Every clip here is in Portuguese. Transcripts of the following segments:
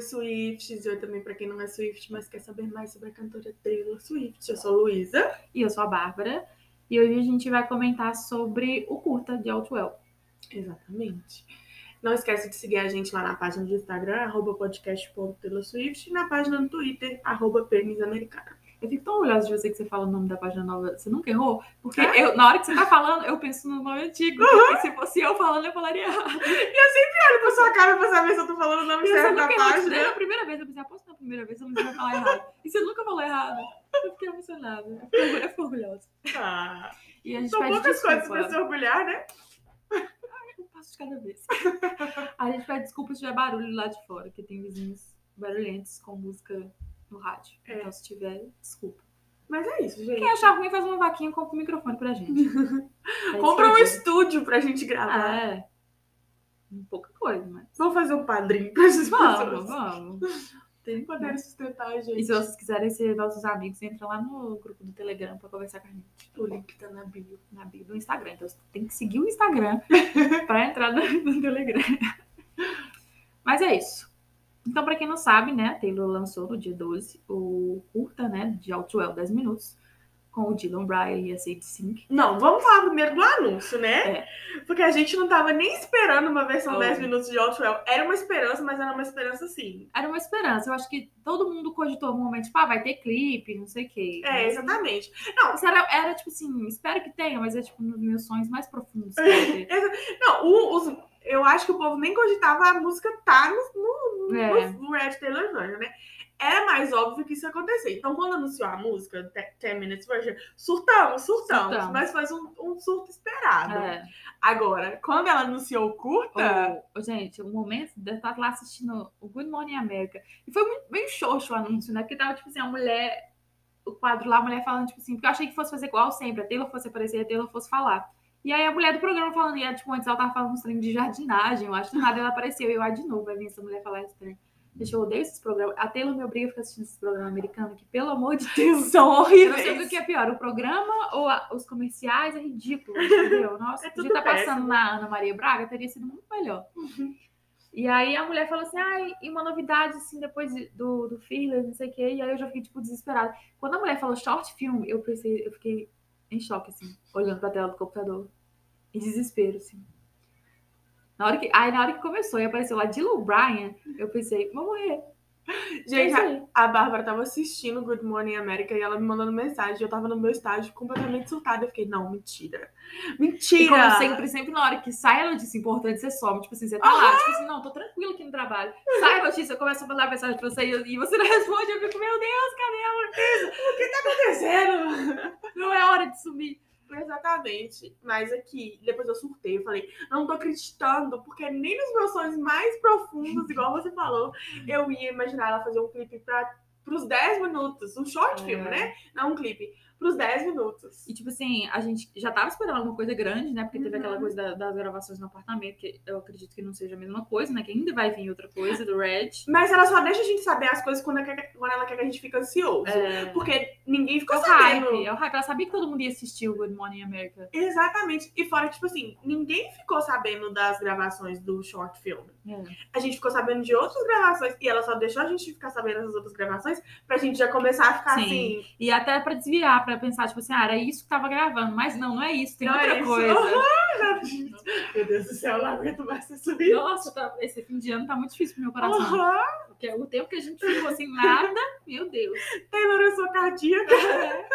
Oi, Swifts. Oi também pra quem não é Swift, mas quer saber mais sobre a cantora Taylor Swift. Eu sou a Luísa. E eu sou a Bárbara. E hoje a gente vai comentar sobre o curta de Outwell. Exatamente. Não esquece de seguir a gente lá na página do Instagram, arroba podcast.taylor_swift, e na página do Twitter, arroba pernisamericana. Eu fico tão orgulhosa de você que você fala o nome da página nova. Você nunca errou? Porque eu, na hora que você tá falando, eu penso no nome antigo. Uhum. E se fosse eu falando, eu falaria errado. Olha pra sua cara pra saber se eu tô falando o nome E certo da errou. página. Desde a primeira vez, eu pensei, aposto na primeira vez, eu não vai falar errado. E você nunca falou errado. Eu fiquei emocionada. Eu fiquei eu orgulhosa. Ah, E a gente são poucas coisas desculpa. pra se orgulhar, né? Um passo de cada vez. A gente pede desculpa se tiver barulho lá de fora, que tem vizinhos barulhentos com música no rádio. É. Então, se tiver, desculpa. Mas é isso, gente. Quem achar ruim, faz uma vaquinha e compra um microfone pra gente. É Compra um estúdio pra gente gravar. É. Pouca coisa, mas. Vamos fazer um padrinho pra essas Vamos, pessoas. vamos. Tem poder sustentar a gente. E se vocês quiserem ser nossos amigos, entra lá no grupo do Telegram pra conversar com a gente. O link tá na bio. Na bio do Instagram. Então você tem que seguir o Instagram pra entrar no, no Telegram. Mas é isso. Então, pra quem não sabe, né, a Taylor lançou no dia 12 o curta, né, de Outwell 10 minutos, com o Dylan Bryan e a Sadie Sink. Não, vamos falar primeiro do anúncio, né? É. Porque a gente não tava nem esperando uma versão Oh. 10 minutos de Outwell. Era uma esperança, mas era uma esperança sim. Era uma esperança. Eu acho que todo mundo cogitou um momento, tipo, ah, vai ter clipe, não sei o quê. É, exatamente. Não, Isso era, era, tipo assim, espero que tenha, mas é tipo nos meus sonhos mais profundos. não o- os- eu acho que o povo nem cogitava a música tá no, no, É. no Red Taylor Version, né? Era mais óbvio que isso ia acontecer. Então, quando anunciou a música, 10 Minutes Version, surtamos, surtamos, Surtamos. Mas foi um, um surto esperado. É. Agora, quando ela anunciou o curta, ô, gente, o momento de eu estar lá assistindo o Good Morning America. E foi muito bem xoxo o anúncio, né? Porque tava, tipo assim, a mulher, o quadro lá, a mulher falando, tipo assim, porque eu achei que fosse fazer igual sempre, a Taylor fosse aparecer a Taylor fosse falar. E aí a mulher do programa falando, e ela, tipo, antes ela tava falando uns trem de jardinagem, eu acho, do nada ela apareceu, e eu, ah, de novo, vai vir essa mulher falar esse trem. Gente, eu odeio esses programas. A Taylor me obriga a ficar assistindo esses programas americanos, que, pelo amor de Deus, são eu não horríveis. sei o que é pior, o programa ou a- os comerciais é ridículo, entendeu? Nossa, É podia estar passando péssimo. na Ana Maria Braga, teria sido muito melhor. E aí a mulher falou assim, ai, e uma novidade, assim, depois de- do, do Fearless, não sei o quê, e aí eu já fiquei, tipo, desesperada. Quando a mulher falou short film, eu pensei, eu fiquei em choque, assim, olhando pra tela do computador. Em desespero, assim. Na hora que, aí na hora que começou e apareceu lá Dylan Bryan, eu pensei, vou morrer. É Gente, isso aí. a Bárbara tava assistindo Good Morning America e ela me mandando mensagem. Eu tava no meu estágio completamente surtada. Eu fiquei, não, mentira. E Mentira! como sempre, sempre na hora que sai a notícia importante, você some. Tipo assim, você tá lá, tipo assim, não, tô tranquilo aqui no trabalho. Sai a notícia, eu começo a mandar mensagem pra você e e você não responde. Eu fico, meu Deus, cadê O que tá acontecendo? Não é hora de sumir. Exatamente. Mas aqui, depois eu surtei. Eu falei, não tô acreditando, porque nem nos meus sonhos mais profundos, igual você falou, eu ia imaginar ela fazer um clipe pra, pros 10 minutos. Um short É. filme, né? Não um clipe. Pros 10 minutos. E, tipo assim, a gente já tava esperando alguma coisa grande, né? Porque teve Uhum. aquela coisa da- das gravações no apartamento, que eu acredito que não seja a mesma coisa, né? Que ainda vai vir outra coisa do Red. Mas ela só deixa a gente saber as coisas quando, ela quer- quando ela quer que a gente fique ansioso. É, Porque ninguém ficou sabendo. hype, é o hype. Ela sabia que todo mundo ia assistir o Good Morning America. Exatamente. E fora, tipo assim, ninguém ficou sabendo das gravações do short film. É. A gente ficou sabendo de outras gravações e ela só deixou a gente ficar sabendo dessas outras gravações pra gente já começar a ficar Sim. assim. E até pra desviar, pra pensar, tipo assim, ah, era isso que tava gravando. Mas não, não é isso, tem Não é outra Meu Deus do céu, eu não aguento mais ser subir. Nossa, tá- esse fim de ano tá muito difícil pro meu coração. Aham. Porque o tempo que a gente ficou sem nada, meu Deus. Eu sou cardíaca.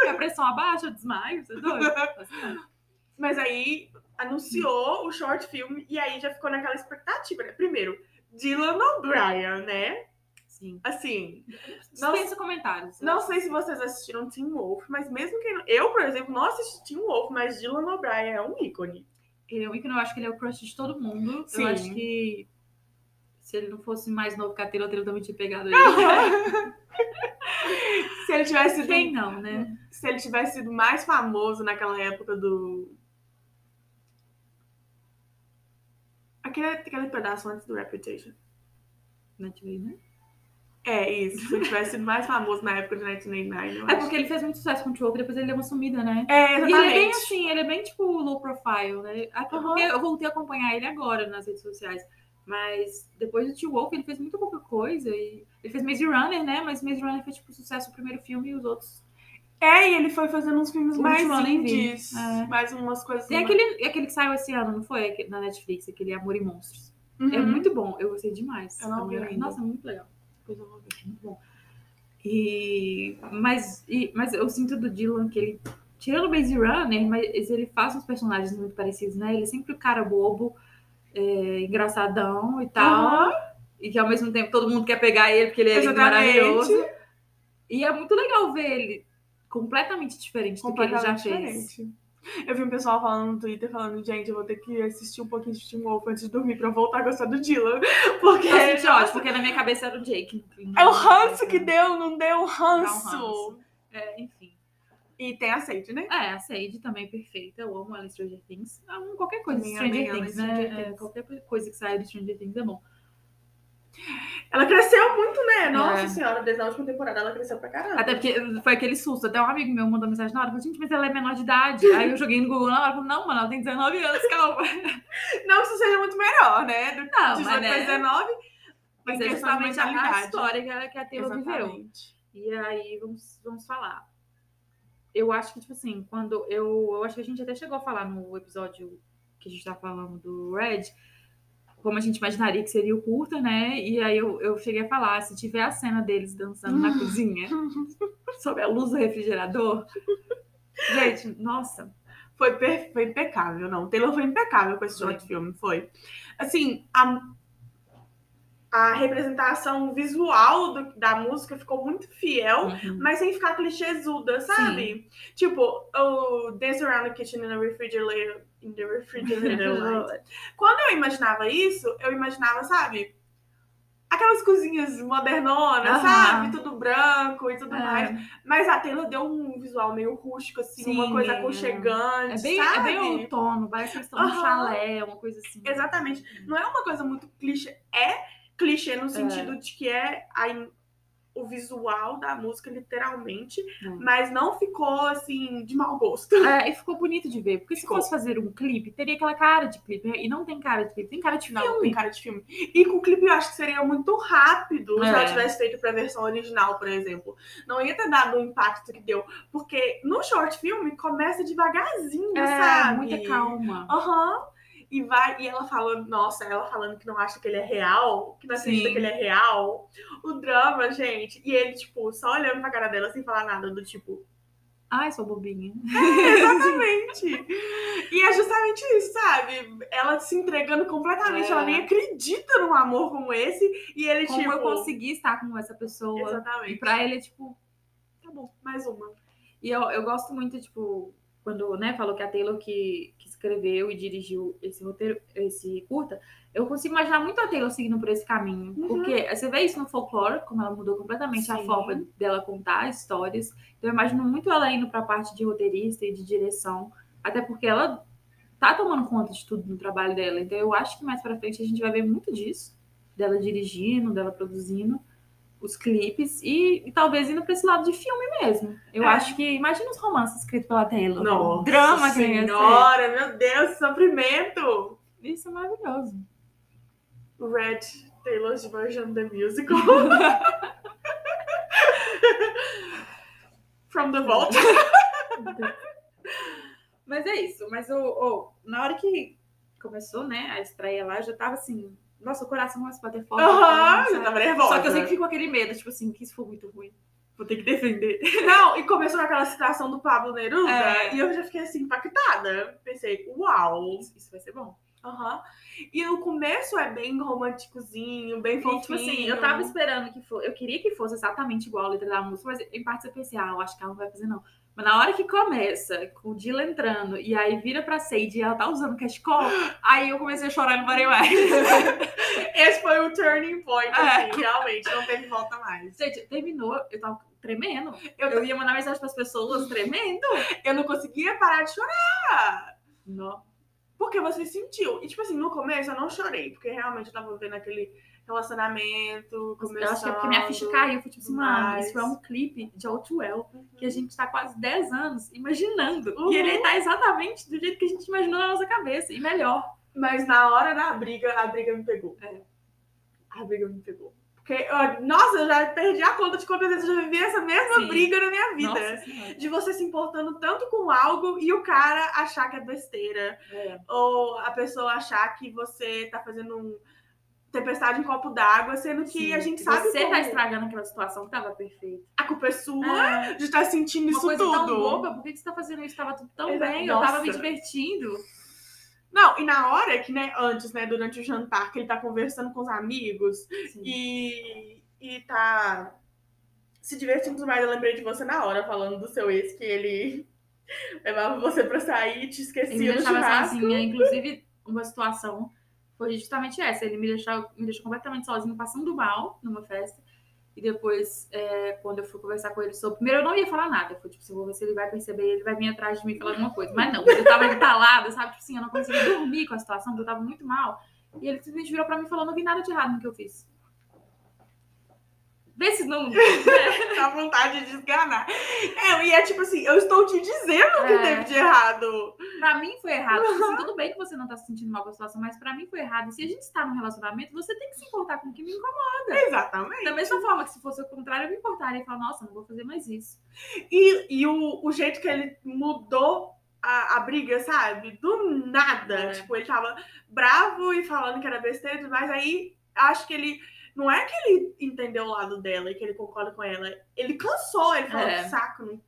A pressão abaixa, desmaio, você é doido? Mas aí anunciou o short film e aí já ficou naquela expectativa, né? Primeiro, Dylan O'Brien, né? Sim. Assim, Não- Dispensa comentários. Não sei se vocês assistiram Teen Wolf, mas mesmo que. Eu, por exemplo, não assisti Teen Wolf, mas Dylan O'Brien é um ícone. Ele é um ícone, eu acho que ele é o crush de todo mundo. Sim. Eu acho que se ele não fosse mais novo que a Taylor, Taylor também tinha pegado ele. se ele tivesse sido. Quem não, né? Se ele tivesse sido mais famoso naquela época do. Aquele, aquele pedaço antes do Reputation. Natalie, né? É, isso. Se ele tivesse sido mais famoso na época de 1989. eu É acho. porque ele fez muito sucesso com o Choke, depois ele deu uma sumida, né? É, E exatamente. ele é bem assim, ele é bem tipo low profile, né? Até Aham. porque eu voltei a acompanhar ele agora nas redes sociais. Mas depois do Teen Wolf ele fez muito pouca coisa. E ele fez Maze Runner, né? Mas Maze Runner foi tipo sucesso o primeiro filme e os outros. É, e ele foi fazendo uns filmes O mais último eu nem vi. indies. É. Mais umas coisas. Tem aquele, aquele que saiu esse ano, não foi? Aquele- Na Netflix, aquele Amor e Monstros. Uhum. É muito bom, eu gostei demais. Eu não vi Amor- ainda. Nossa, muito legal. Depois eu vou ver, muito bom. E, mas, e, mas eu sinto do Dylan que ele, tirando o Maze Runner, mas ele faz uns personagens muito parecidos, né? Ele é sempre o cara bobo, é, engraçadão e tal. Aham. E que ao mesmo tempo todo mundo quer pegar ele porque ele é Exatamente. maravilhoso. E é muito legal ver ele completamente diferente do que ele já Completamente fez. diferente. Eu vi um pessoal falando no Twitter, falando, gente, eu vou ter que assistir um pouquinho de Teen Wolf antes de dormir pra voltar a gostar do Dylan. Porque Eu senti ótimo, porque na minha cabeça era o Jake. é o ranço que deu, não deu Dá um ranço. ranço. É, enfim. E tem a Sage, né? É, a Sage também é perfeita. Eu amo ela em Stranger Things. Eu amo qualquer coisa amei Stranger Things, Stranger né? É, Things. qualquer coisa que saia de Stranger Things é bom. Ela cresceu muito, né? Nossa É. senhora, desde a última temporada ela cresceu pra caramba. Até porque foi aquele susto. Até um amigo meu mandou mensagem na hora. Falou, gente, mas ela é menor de idade. Aí eu joguei no Google na hora. Falei, não, mano, ela tem 19 anos, calma. Não que isso seja muito melhor, né? Do Não, 18 mas pra né? 19. Mas é justamente a, história que a, que a Taylor viveu. E aí, vamos, vamos falar. Eu acho que, tipo assim, quando eu. Eu acho que a gente até chegou a falar no episódio que a gente tá falando do Red, como a gente imaginaria que seria o curta, né? E aí eu, eu cheguei a falar, se tiver a cena deles dançando na cozinha, sob a luz do refrigerador. Gente, nossa. Foi, foi impecável, não. Taylor foi impecável com esse short film, foi. Assim, a, a representação visual do- da música ficou muito fiel, Uhum. mas sem ficar clichêsuda, sabe? Tipo, o Dance Around the Kitchen in the Refrigerator. In the refrigerator light. Quando eu imaginava isso, eu imaginava, sabe? Aquelas cozinhas modernonas, sabe? Tudo branco e tudo É. mais. Mas a Taylor deu um visual meio rústico, assim, Sim, uma coisa é. aconchegante, É bem, é sabe? bem outono, parece que estão Aham. chalé, uma coisa assim. Exatamente. Não é uma coisa muito clichê. É clichê no sentido de que é a o visual da música, literalmente, É. mas não ficou, assim, de mau gosto. É, e ficou bonito de ver. Porque se Ficou. fosse fazer um clipe, teria aquela cara de clipe. E não tem cara de clipe, tem cara de Não, filme. tem cara de filme. E com o clipe eu acho que seria muito rápido se É. ela tivesse feito pra versão original, por exemplo. Não ia ter dado o impacto que deu. Porque no short filme começa devagarzinho, É, sabe? muita calma. Aham. E vai, e ela falando, nossa, ela falando que não acha que ele é real, que não acredita Sim. que ele é real. O drama, gente. E ele, tipo, só olhando pra cara dela sem falar nada, do tipo, Ai, sou bobinha. exatamente. e é justamente isso, sabe? Ela se entregando completamente, É. ela nem acredita num amor como esse. E ele, Como tipo. eu consegui estar com essa pessoa. E Exatamente. pra ele é tipo. Tá bom, mais uma. E eu, eu gosto muito, tipo, quando, né, falou que a Taylor que escreveu e dirigiu esse roteiro, esse curta, eu consigo imaginar muito a Taylor seguindo por esse caminho. Uhum. Porque você vê isso no folclore, como ela mudou completamente a Sim. forma dela contar histórias. Então eu imagino muito ela indo pra parte de roteirista e de direção. Até porque ela tá tomando conta de tudo no trabalho dela. Então eu acho que mais pra frente a gente vai ver muito disso. Dela dirigindo, dela produzindo os clipes e, e talvez indo pra esse lado de filme mesmo. Eu É. acho que. Imagina os romances escritos pela Taylor. Nossa Drama que senhora, meu Deus, sofrimento. Isso é maravilhoso. Red Taylor's version the musical. From the vault. Mas é isso. Mas o, o- na hora que começou, né, a estreia lá, eu já tava assim. Nossa, o coração começa a bater forte. Aham, sabe? já tava nervosa. Só que eu sempre fico com aquele medo, tipo assim, que isso for muito ruim. Vou ter que defender. Não, e começou aquela citação do Pablo Neruda É. e eu já fiquei assim, impactada. Pensei, uau. Isso vai ser bom. Aham. E o começo é bem românticozinho, bem E, fofinho. tipo assim, eu tava esperando que fosse. Eu queria que fosse exatamente igual a letra da música, mas em parte eu pensei, ah, eu acho que ela não vai fazer, não. Mas na hora que começa, com o Dylan entrando, e aí vira pra Sage e ela tá usando cachecol, aí eu comecei a chorar e não parei mais. Esse foi o turning point, É. assim, realmente, não teve volta mais. Gente, terminou, eu tava tremendo. Eu, Eu ia mandar mensagem pras pessoas tremendo. eu não conseguia parar de chorar. Não. Porque você sentiu. E, tipo assim, no começo eu não chorei, porque realmente eu tava vendo aquele relacionamento. Eu acho que é porque minha ficha caiu. Foi tipo assim, mano, isso é um clipe de Outwell que a gente tá quase 10 anos imaginando. Uhum. E ele tá exatamente do jeito que a gente imaginou na nossa cabeça. E melhor. Mas na hora da briga, a briga me pegou. É. A briga me pegou. Porque, ó, nossa, eu já perdi a conta de quantas vezes eu já vivi essa mesma Sim. briga na minha vida. Nossa. De você se importando tanto com algo e o cara achar que é besteira. É. Ou a pessoa achar que você tá fazendo um tempestade em copo d'água, sendo que Sim. a gente sabe Você como tá estragando aquela situação que tava perfeita. a culpa é sua É. de estar sentindo Uma isso tudo. tão boba, por que que você tá fazendo isso? Tava tudo tão Exato. bem, eu tava me Nossa. divertindo. Não, e na hora que, né, antes, né, durante o jantar, que ele tá conversando com os amigos Sim. e, e tá se divertindo mais, eu lembrei de você na hora, falando do seu ex, que ele levava você pra sair e te esquecia no churrasco. sozinha. Inclusive, uma situação foi justamente essa. Ele me deixou, me deixou completamente sozinho, passando mal numa festa. E depois, é, quando eu fui conversar com ele sobre. Primeiro, eu não ia falar nada. Eu fui tipo, assim, vou ver se ele vai perceber, ele vai vir atrás de mim falar alguma coisa. Mas não, eu tava entalada, sabe? Tipo assim, eu não conseguia dormir com a situação, porque eu tava muito mal. E ele simplesmente virou pra mim e falou: não vi nada de errado no que eu fiz. Vê se não. Dá vontade de desganar. É, e é tipo assim, eu estou te dizendo o que É. teve de errado. Pra mim foi errado. Tipo assim, tudo bem que você não tá se sentindo mal com a situação, mas pra mim foi errado. E se a gente está num relacionamento, você tem que se importar com o que me incomoda. Exatamente. Da mesma forma que se fosse o contrário, eu me importaria e falar, nossa, não vou fazer mais isso. E, e o, o jeito que ele mudou a, a briga, sabe? Do nada. É. Tipo, ele tava bravo e falando que era besteira e tudo mais. Aí acho que ele. Não é que ele entendeu o lado dela e que ele concorda com ela. Ele cansou, ele falou, É. que saco. Não...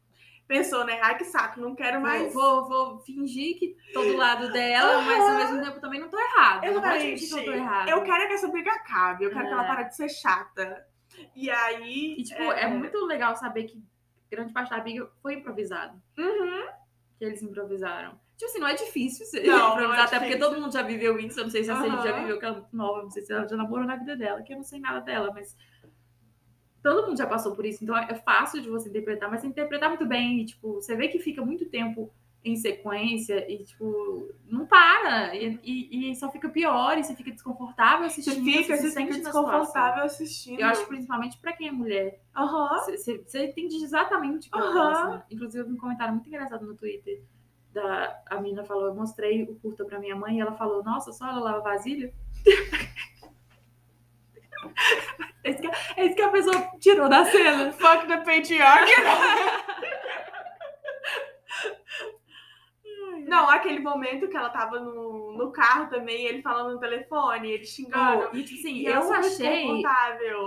Pensou, né? Ai, que saco, não quero mais. Vou, vou, fingir que tô do lado dela, mas ao mesmo tempo também não tô errado. Não pode que eu tô errado. Eu quero é que essa briga acabe. Eu quero É. que ela pare de ser chata. E aí. E, tipo, é... muito legal saber que grande parte da briga foi improvisado. Uhum. Que eles improvisaram. Tipo assim, não é difícil você Não, não improvisar, é até porque difícil. todo mundo já viveu isso. Eu não sei se a Cindy já viveu, que ela muito nova, não sei se ela já namorou na vida dela, que eu não sei nada dela, mas todo mundo já passou por isso. Então é fácil de você interpretar, mas você interpretar muito bem. E, tipo, você vê que fica muito tempo em sequência e, tipo, não para. E, e- e só fica pior e você fica desconfortável Você assistindo. fica, se você sente fica na situação. desconfortável assistindo. Eu acho que principalmente pra quem é mulher. Aham. Você, você- você entende exatamente o que tá passando. Inclusive, eu vi um comentário muito engraçado no Twitter. Da, a menina falou, eu mostrei o curta pra minha mãe e ela falou, nossa, só ela lava vasilha? é, isso que, é isso que a pessoa tirou da cena. Fuck the patriarchy. Não, aquele momento que ela tava no, no carro também, ele falando no telefone, ele xingando. e tipo assim, E eu ela super achei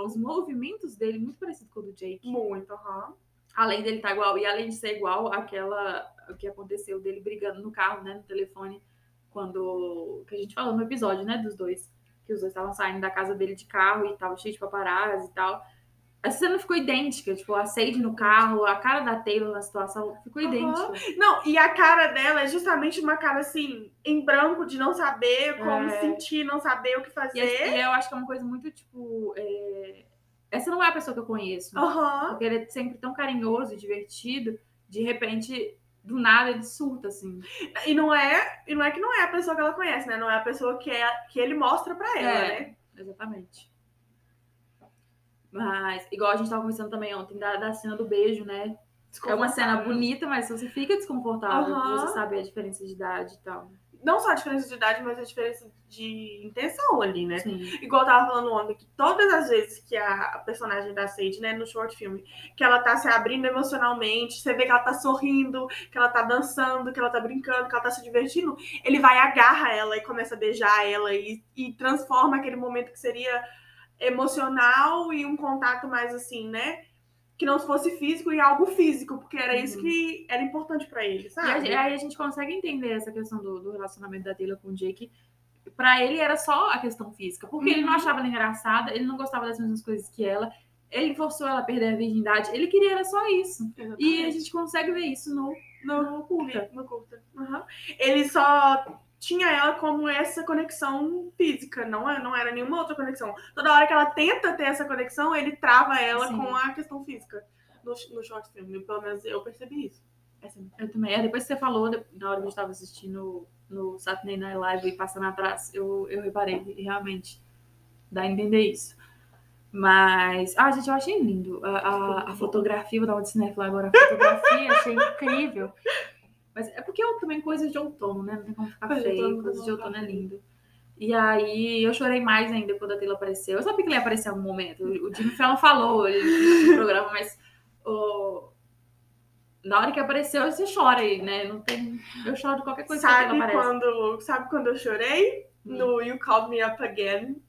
os movimentos dele muito parecidos com o do Jake. Muito, aham. Além dele estar igual, e além de ser igual àquela o que aconteceu dele brigando no carro, né, no telefone, quando. que a gente falou no episódio, né, dos dois. Que os dois estavam saindo da casa dele de carro e tava cheio de paparazzi e tal. Essa cena ficou idêntica, tipo, a Sage no carro, a cara da Taylor na situação ficou Aham. idêntica. Não, e a cara dela é justamente uma cara assim, em branco, de não saber como É. sentir, não saber o que E, fazer. e eu acho que é uma coisa muito, tipo. é, Essa não é a pessoa que eu conheço. Aham. Porque ele é sempre tão carinhoso e divertido, de repente, do nada ele surta, assim. E não é, e não é que não é a pessoa que ela conhece, né? Não é a pessoa que, é, que ele mostra pra ela, É. né? Exatamente. Mas, igual a gente tava conversando também ontem, da, da cena do beijo, né? É uma cena bonita, mas você fica desconfortável Aham. você saber a diferença de idade e tal. Não só a diferença de idade, mas a diferença de intenção ali, né? Sim. Igual eu tava falando ontem, que todas as vezes que a personagem da Sage, né, no short filme, que ela tá se abrindo emocionalmente, você vê que ela tá sorrindo, que ela tá dançando, que ela tá brincando, que ela tá se divertindo, ele vai, agarra ela e começa a beijar ela e, e transforma aquele momento que seria emocional e um contato mais assim, né? Que não fosse físico e algo físico, porque era isso Uhum. que era importante pra ele, E sabe? a- aí a gente consegue entender essa questão do, do relacionamento da Taylor com o Jake. Pra ele era só a questão física, porque ele não Uhum. achava ela engraçada, ele não gostava das mesmas coisas que ela, ele forçou ela a perder a virgindade, ele queria era só isso. E a Exatamente. gente consegue ver isso no, no curta. No curta. Aham. Ele só tinha ela como essa conexão física, não, é- não era nenhuma outra conexão. Toda hora que ela tenta ter essa conexão, ele trava ela Sim. com a questão física no, no short film. Pelo menos eu percebi isso. É Eu também. É, depois que você falou, na hora que a gente tava assistindo no Saturday Night Live e passando atrás, eu, eu reparei realmente dá a entender isso. Mas, ah, gente, eu achei lindo. A, a, a fotografia, vou dar cinéfila agora. A fotografia, achei incrível. Mas é porque eu também coisa de outono, né? Não tem como ficar Coisa de feio. outono, Coisa de outono é lindo. E aí eu chorei mais ainda quando a Taylor apareceu. Eu sabia que ele ia aparecer em algum momento. O Jimmy Fallon falou no programa, mas na hora que apareceu, você chora aí, né? Não tem... Eu choro de qualquer coisa que Sabe Taylor aparece. quando, sabe quando eu chorei? Hum. No You Called Me Up Again.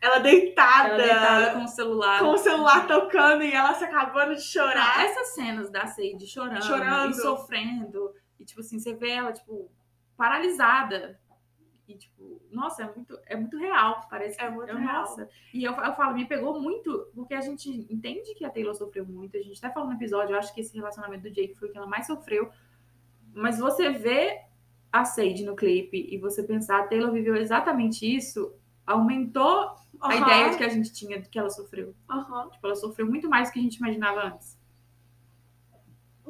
Ela deitada, Ela deitada com o celular. com o celular tocando e ela se acabando de Não, chorar. essas cenas da Sage chorando, Chorando. e sofrendo, e tipo assim, você vê ela, tipo, paralisada. E, tipo, nossa, é muito, é muito real. Parece que É muito eu- real. Nossa. E eu, eu falo, me pegou muito, porque a gente entende que a Taylor sofreu muito. A gente até falou no episódio, eu acho que esse relacionamento do Jake foi o que ela mais sofreu. Mas você vê a Sage no clipe e você pensar, a Taylor viveu exatamente isso, aumentou a Aham, ideia de que a gente tinha de que ela sofreu. aham. Tipo, ela sofreu muito mais do que a gente imaginava antes.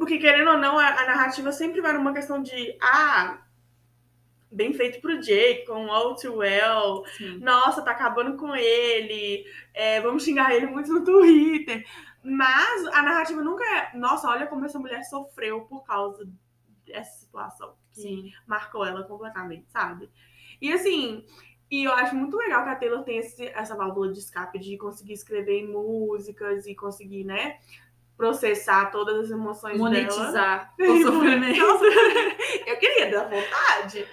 Porque, querendo ou não, a, a narrativa sempre vai numa questão de ah, bem feito pro Jake, com All Too Well. Sim. Nossa, tá acabando com ele. é, vamos xingar ele muito no Twitter. Mas a narrativa nunca é, nossa, olha como essa mulher sofreu por causa dessa situação. Que Sim. marcou ela completamente, sabe? E assim, e eu acho muito legal que a Taylor tem esse- essa válvula de escape de conseguir escrever em músicas e conseguir, né, processar todas as emoções dela. monetizar o sofrimento. Eu queria dar vontade.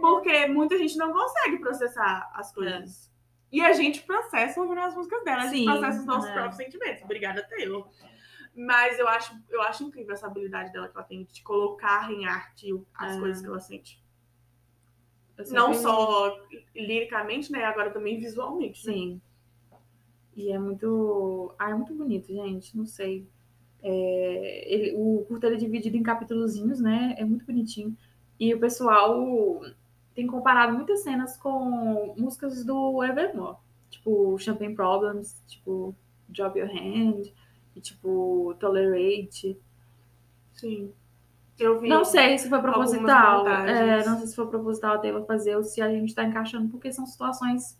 Porque muita gente não consegue processar as coisas. E a gente processa ouvindo as músicas dela. A gente Sim, processa os nossos é. próprios sentimentos. Obrigada, Taylor. Mas eu acho, eu acho incrível essa habilidade dela que ela tem de colocar em arte as É. coisas que ela sente. Não só liricamente, né? Agora também visualmente. né? Sim. E é muito. Ah, é muito bonito, gente. Não sei. É, ele- o curto é dividido em capítulozinhos, né? É muito bonitinho. E o pessoal tem comparado muitas cenas com músicas do Evermore. Tipo, Champagne Problems, tipo, Drop Your Hand, e tipo, Tolerate. Sim. Eu vi. Não sei se foi proposital. É, não sei se foi proposital a Taylor fazer ou se a gente tá encaixando, porque são situações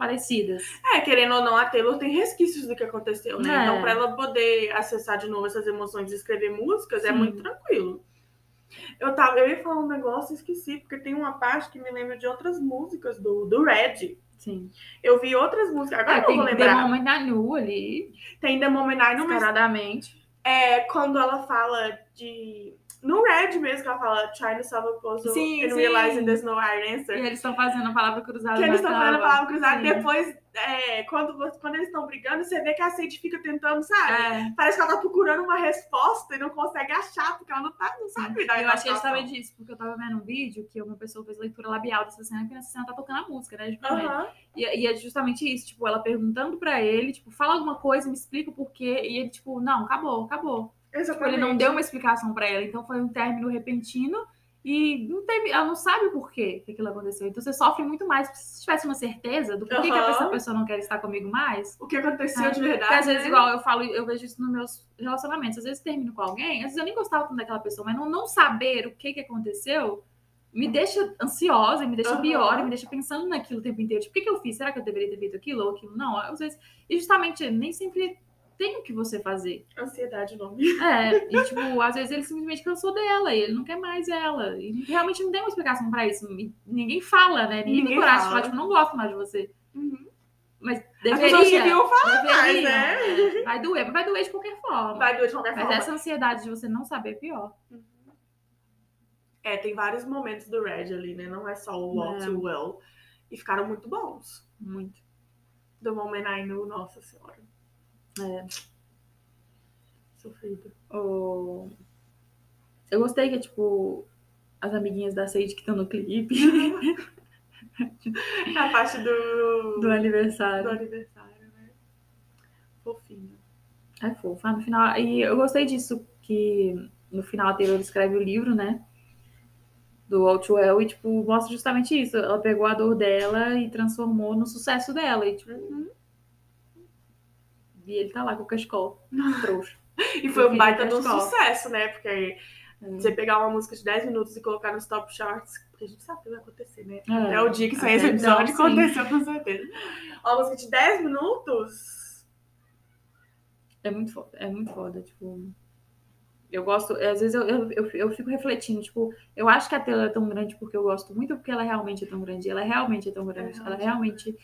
parecidas. É, querendo ou não, a Taylor tem resquícios do que aconteceu, né? É. Então, pra ela poder acessar de novo essas emoções e escrever músicas, é Sim. muito tranquilo. Eu, tava, eu ia falar um negócio e esqueci, porque tem uma parte que me lembra de outras músicas do, do Red. Sim. Eu vi outras músicas, agora É, eu não tem vou The lembrar. Moment I Knew ali, Tem The Moment I Know, mas é quando ela fala de... No Red mesmo, que ela fala Trying to solve a puzzle Sim, and sim. realizing there's no E answer. eles estão fazendo a palavra cruzada Que eles estão fazendo a palavra cruzada. Sim. Depois, é, quando, quando eles estão brigando, você vê que a Sadie fica tentando, sabe? É, Parece que ela tá procurando uma resposta e não consegue achar, porque ela não, tá, não sabe dar eu achei justamente disso, porque eu tava vendo um vídeo que uma pessoa fez leitura labial dessa cena, que nessa cena tá tocando a música, né? E, e é justamente isso, tipo, ela perguntando pra ele, tipo, fala alguma coisa, me explica o porquê, e ele, tipo, não, acabou, acabou. Exatamente. ele não deu uma explicação pra ela, então foi um término repentino e não teve, ela não sabe o porquê que aquilo aconteceu. Então você sofre muito mais. Se tivesse uma certeza do porquê que Aham. essa pessoa não quer estar comigo mais, O que aconteceu É. de verdade. porque às vezes, né? igual eu falo, eu vejo isso nos meus relacionamentos. Às vezes termino com alguém, às vezes eu nem gostava tanto daquela pessoa, mas não, não saber o que, que aconteceu me deixa ansiosa, me deixa Aham. pior, me deixa pensando naquilo o tempo inteiro. Tipo, o que, que eu fiz? Será que eu deveria ter feito aquilo ou aquilo? Não, às vezes. E justamente, nem sempre tem o que você fazer. Ansiedade não. É, e tipo, às vezes ele simplesmente cansou dela e ele não quer mais ela. E realmente não tem uma explicação pra isso. Ninguém fala, né? Ninguém, Ninguém tem coragem de fala. falar, tipo, não gosto mais de você. Mas As deveria. pessoas deviam falar mais, deveria. né? É, Vai doer, mas vai doer de qualquer forma. Vai doer de qualquer Mas forma. essa ansiedade de você não saber é pior. É, tem vários momentos do Red ali, né? Não é só o All É. Too Well. E ficaram muito bons. Muito. Do Moment I Knew, nossa senhora. É. Sofrido. O- Eu gostei que, tipo, as amiguinhas da Sage que estão no clipe A parte do, do do aniversário. aniversário, né? Fofinho. É fofo. Ah, no final. E eu gostei disso, que no final a Taylor escreve o livro, né? Do Outwell e, tipo, mostra justamente isso. Ela pegou a dor dela e transformou no sucesso dela. E, tipo, Uhum. E ele tá lá com o cachecol. Trouxa. E foi um baita de um sucesso, né? Porque É. você pegar uma música de 10 minutos e colocar nos top charts, porque a gente sabe o que vai acontecer, né? É. Até o dia que sair esse episódio sim. aconteceu com certeza. Uma música de 10 minutos. É muito foda. É muito foda, tipo. Eu gosto, às vezes eu, eu, eu, eu fico refletindo, tipo, eu acho que a Taylor é tão grande porque eu gosto muito, porque ela realmente é tão grande. Ela realmente é tão grande. ela realmente.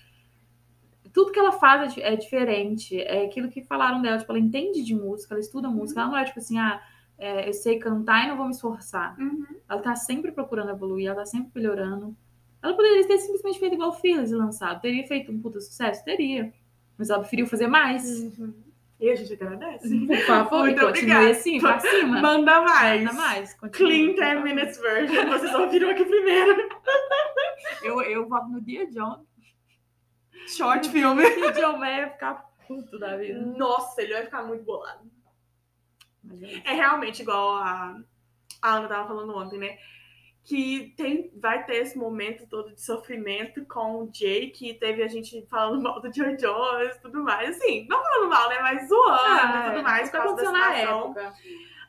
Tudo que ela faz é, é diferente. É aquilo que falaram dela, tipo, ela entende de música, ela estuda música. Ela não é tipo assim, ah, é, eu sei cantar e não vou me esforçar. Uhum. Ela tá sempre procurando evoluir, ela tá sempre melhorando. Ela poderia ter simplesmente feito igual o Phyllis e lançado. Teria feito um puta sucesso? Teria. Mas ela preferiu fazer mais. Uhum. E a gente agradece. Por favor, Muito continue obrigada. assim, pra cima. Manda mais. Manda mais. continue, Clean por 10 favor. minutes version. Vocês ouviram aqui primeiro. Eu, eu voto no Dia John. Short filme. E John ia ficar puto da vida. Nossa, ele vai ficar muito bolado. É. É realmente igual a, a Ana tava falando ontem, né? Que tem, vai ter esse momento todo de sofrimento com o Jay, que teve a gente falando mal do Joe Jones e tudo mais. Assim, não falando mal, né? Mas zoando e tudo mais. Ah, Isso por causa da aconteceu na época.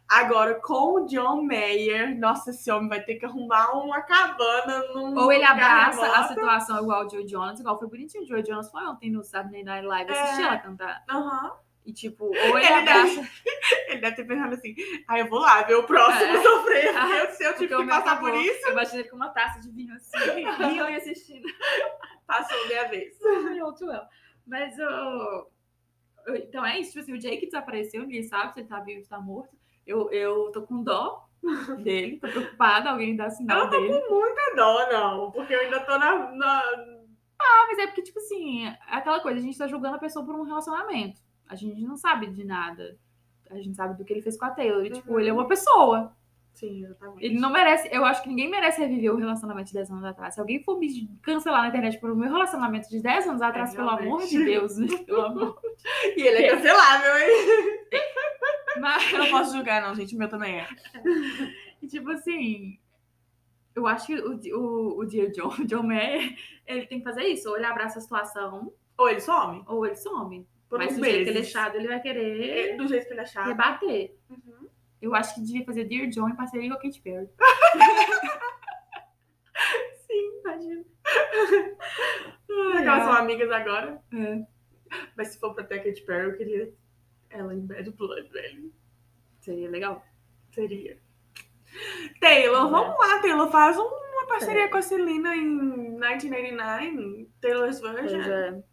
Agora, com o John Mayer, nossa, esse homem vai ter que arrumar uma cabana num Ou ele abraça a situação igual o Joe Jonas, igual foi bonitinho. O Joe Jonas foi ontem no Saturday Night Live, É. assisti ela cantar. Aham. E tipo, ou ele, Ele abraça. Ele deve ter pensado assim, ah, eu vou lá ver o próximo É. sofrer, Ah, eu, se eu tive que passar por acabou. isso, Eu imaginei ele com uma taça de vinho assim, rindo e assistindo. passou minha vez. Well. Mas o. Então é isso, tipo assim, o Jake desapareceu, ninguém sabe se ele tá vivo ou tá morto. Eu, eu tô com dó dele, tô preocupada, alguém dá Eu sinal não tô dele. com muita dó, não, porque eu ainda tô na. na... Ah, mas é porque, tipo assim, é aquela coisa, a gente tá julgando a pessoa por um relacionamento. A gente não sabe de nada. A gente sabe do que ele fez com a Taylor. E, tipo, Uhum. ele é uma pessoa. Sim, exatamente. Ele não merece. Eu acho que ninguém merece reviver o relacionamento de 10 anos atrás. Se alguém for me cancelar na internet por o meu relacionamento de 10 anos atrás, pelo realmente. amor de Deus, pelo amor. E ele é cancelável, hein? Mas, Eu não posso julgar, não, gente. O meu também é. e, tipo assim, eu acho que o, o, o dia John, John Mayer, ele tem que fazer isso. Ou ele abraça a situação, Ou ele some. ou ele some. Por Mas do jeito que ele é meses. chato, ele vai querer Do jeito que ele é chato. rebater. Uhum. Eu acho que devia fazer Dear John em parceria com a Katy Perry. Sim, imagina. Ai, Elas são amigas agora. É. Mas se for pra ter a Katy Perry, eu queria ela em Bad Blood, velho. Seria legal. Seria. Taylor, É. vamos lá, Taylor. Faz um- uma parceria com a Celina em 1989. Taylor's Version. Pois é.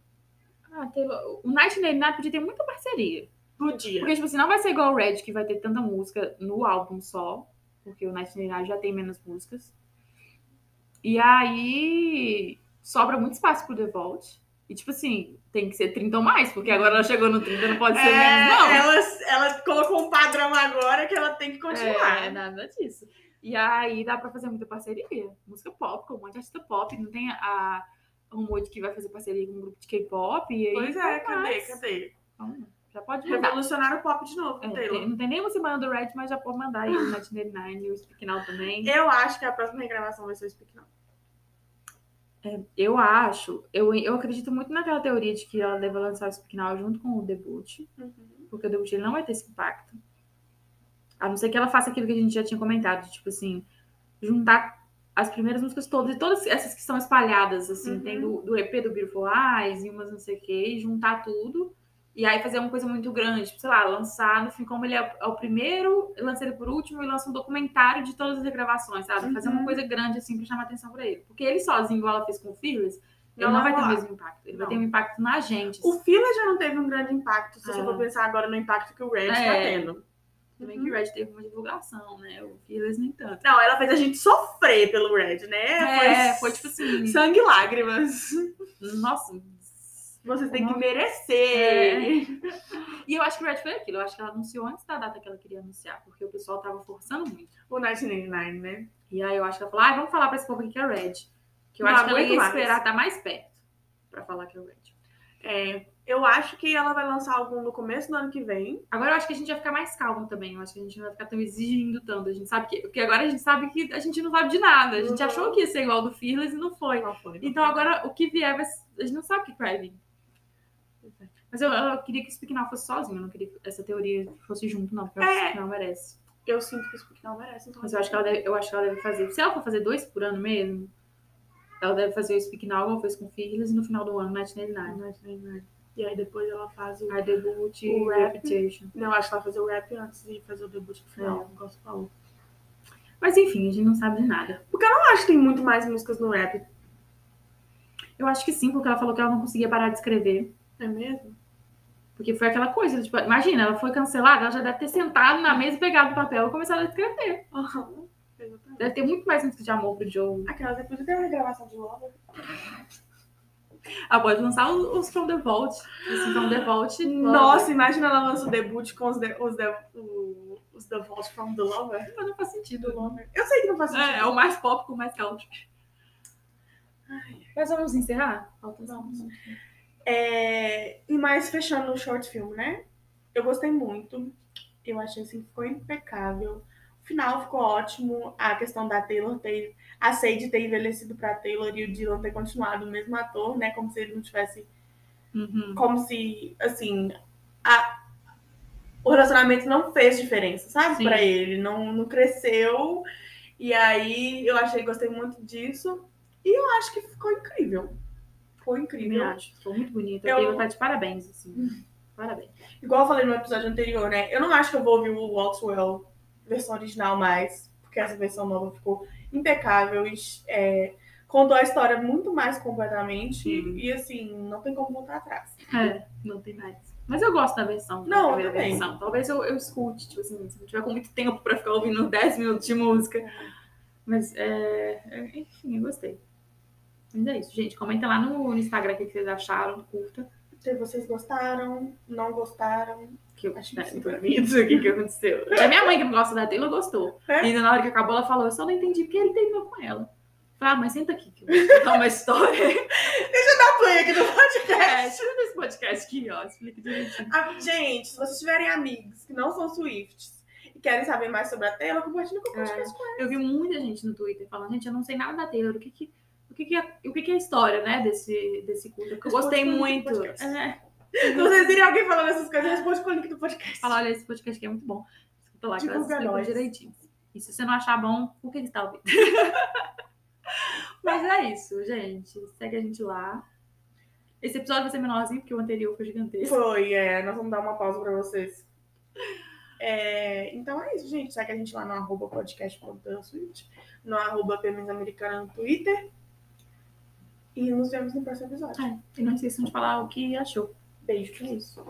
Ah, Taylor, o Night Night podia ter muita parceria. Podia. Porque, tipo assim, não vai ser igual o Red, que vai ter tanta música no álbum só. Porque o Night Night já tem menos músicas. E aí sobra muito espaço pro The Vault. E, tipo assim, tem que ser 30 ou mais, porque agora ela chegou no 30, não pode ser É, menos, não. ela, ela colocou um padrão agora que ela tem que continuar. É, nada disso. E aí dá pra fazer muita parceria. Música pop, com um monte de artista pop. Não tem a rumor de que vai fazer parceria com um grupo de K-pop. E aí, Pois é, cadê? mais. Cadê? Então, já pode mandar. Revolucionar o pop de novo, É, tem- não tem nenhuma semana do Red, mas já pode mandar aí o Night Nine e o Speak Now também. Eu acho que a próxima regravação vai ser o Speak Now. É, eu acho, eu, eu acredito muito naquela teoria de que ela deve lançar o Now junto com o debut, porque o debut ele não vai ter esse impacto. A não ser que ela faça aquilo que a gente já tinha comentado, tipo assim, juntar as primeiras músicas todas, e todas essas que são espalhadas, assim, Uhum. tem do, do EP do Beautiful Eyes e umas não sei o que, e juntar tudo. E aí fazer uma coisa muito grande, tipo, sei lá, lançar, no fim, como ele é, é o primeiro, lança ele por último e lança um documentário de todas as regravações, sabe? Fazer uma Uhum. coisa grande, assim, pra chamar atenção pra ele. Porque ele sozinho, igual ela fez com o Fearless, ele Não não vai ter o mesmo impacto. Ele Não. vai ter um impacto na gente. O Fila já não teve um grande impacto, se você É. for pensar agora no impacto que o Red está É. tendo. Também que o Red teve uma divulgação, né? O Fearless nem tanto. Não, ela fez a gente sofrer pelo Red, né? É, foi tipo assim. sangue e lágrimas. Nossa. Vocês têm que merecer. E eu acho que o Red foi aquilo. Eu acho que ela anunciou antes da data que ela queria anunciar, porque o pessoal tava forçando muito. O 1999, né? E aí eu acho que ela falou: ah, vamos falar pra esse povo aqui que é Red. Que eu Não acho que ela ia mais. esperar estar mais perto pra falar que é o Red. É, eu acho que ela vai lançar algum no começo do ano que vem. Agora eu acho que a gente vai ficar mais calmo também. Eu acho que a gente não vai ficar tão exigindo tanto. A gente sabe que. Porque agora a gente sabe que a gente não sabe de nada. A gente Uhum. achou que ia ser igual do Fearless e não foi. Não foi, não Então foi. agora o que vier, vai... a gente não sabe o que vai vir. Mas eu, eu queria que o Now fosse sozinho, eu não queria que essa teoria fosse junto, não, porque eu acho que o É. Now merece. Eu sinto que o não merece. Então Mas eu acho que ela deve, eu acho que ela deve fazer. Se ela for fazer dois por ano mesmo, ela deve fazer o Speak Now, fez com o Fearless, e no final do ano, Night Night Nine. E aí depois ela faz o. A debut O rap. Reputation. Não, acho que ela fazer o rap antes de fazer o debut no final, igual você falou. Mas enfim, a gente não sabe de nada. Eu acho que tem muito mais músicas no rap. Eu acho que sim, porque ela falou que ela não conseguia parar de escrever. É mesmo? Porque foi aquela coisa, tipo, imagina, ela foi cancelada, ela já deve ter sentado na mesa, pegado o papel e começado a escrever. Exatamente. Deve ter muito mais música de amor pro Joe. Aquela depois tem uma regravação de Lover. Ah, pode lançar os, From the Vault. Os From the Vault. Nossa, imagina ela lança o debut com os, de, os, de, os The Vault from the Lover. Mas não faz sentido. Do Lover. Eu sei que não faz sentido. É, é o mais pop com o mais country. Mas vamos encerrar? Falta Vamos. É, e mais fechando o short film, né? Eu gostei muito. Eu achei assim que ficou impecável. O final ficou ótimo. A questão da Taylor ter. A Sage ter envelhecido pra Taylor e o Dylan ter continuado o mesmo ator, né? Como se ele não tivesse. Uhum. Como se, assim. A, o relacionamento não fez diferença, sabe? Sim. Pra ele. Não, não cresceu. E aí eu achei, gostei muito disso. E eu acho que ficou incrível. Ficou Eu incrível. acho. Ficou muito bonita. Eu- A Taylor tá de parabéns, assim. Parabéns. Igual eu falei no episódio anterior, né? Eu não acho que eu vou ouvir o Walkswell versão original mais, porque essa versão nova ficou impecável e é, contou a história muito mais completamente Sim. e assim, não tem como voltar atrás. É, não tem mais. Mas eu gosto da versão. Não, da primeira eu também. versão. Talvez eu, eu escute, tipo assim, se não tiver com muito tempo pra ficar ouvindo 10 minutos de música. Mas, é, é, enfim, eu gostei. Mas é isso, gente. Comenta lá no, no Instagram o que que vocês acharam, curta. Se vocês gostaram, não gostaram. Que eu Acho que né, sim. bonito o que, que aconteceu. A minha mãe que não gosta da Taylor gostou. É? E na hora que acabou, ela falou, eu só não entendi porque ele terminou com ela. Eu Falei, ah, mas senta aqui, que eu vou contar uma história. Dá play aqui no podcast. é, tira desse podcast aqui, ó. Explica direitinho. Ah, gente, se vocês tiverem amigos que não são Swifts e querem saber mais sobre a Taylor, compartilha com o podcast. Eu vi muita gente no Twitter falando, gente, eu não sei nada da Taylor, o que que, o que, que, é, o que, que é a história, né, desse, desse culto? Porque eu gostei muito. É, Se vocês virem alguém falando essas coisas, responde com o link do podcast. fala, olha, esse podcast aqui é muito bom. Escuta lá, que Divulga explicam nós. direitinho. E se você não achar bom, por que você está ouvindo? Mas é isso, gente. Segue a gente lá. Esse episódio vai ser menorzinho, porque o anterior foi gigantesco. Foi, é, nós vamos dar uma pausa pra vocês. É, então é isso, gente. Segue a gente lá no arroba no arroba Americana no Twitter. E nos vemos no próximo episódio. É, e não esqueçam de falar o que achou. Beijo. É isso.